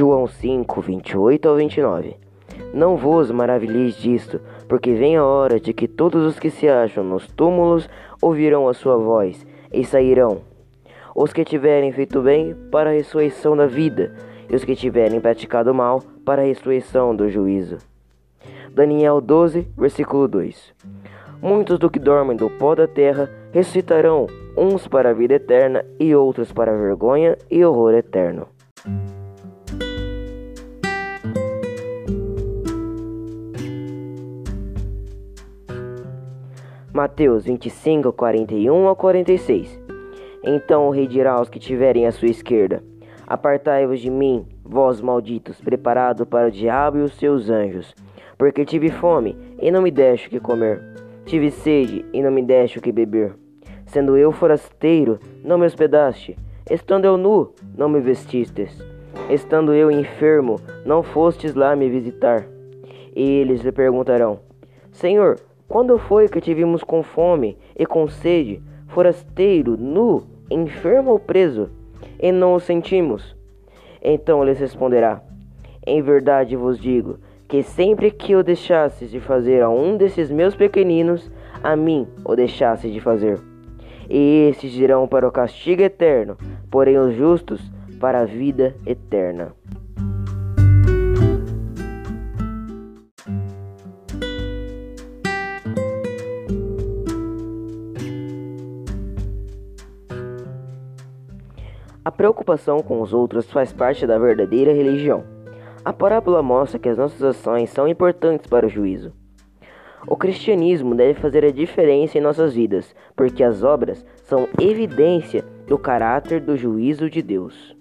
João 5, 28 ao 29 Não vos maravilheis disto, porque vem a hora de que todos os que se acham nos túmulos ouvirão a sua voz e sairão. Os que tiverem feito bem para a ressurreição da vida, e os que tiverem praticado mal para a ressurreição do juízo. Daniel 12, versículo 2 Muitos do que dormem do pó da terra ressuscitarão, uns para a vida eterna e outros para a vergonha e horror eterno. Mateus 25, 41 a 46 Então o rei dirá aos que tiverem à sua esquerda: Apartai-vos de mim, vós malditos, preparado para o diabo e os seus anjos, porque tive fome e não me deste o que comer, tive sede e não me deste o que beber. Sendo eu forasteiro, não me hospedaste, estando eu nu, não me vestistes, estando eu enfermo, não fostes lá me visitar. E eles lhe perguntarão: Senhor, quando foi que te vimos com fome e com sede, forasteiro, nu, enfermo ou preso, e não o sentimos? Então lhes responderá: Em verdade vos digo que sempre que o deixasses de fazer a um desses meus pequeninos, a mim o deixasse de fazer. E estes irão para o castigo eterno, porém os justos para a vida eterna. A preocupação com os outros faz parte da verdadeira religião. A parábola mostra que as nossas ações são importantes para o juízo. O cristianismo deve fazer a diferença em nossas vidas, porque as obras são evidência do caráter do juízo de Deus.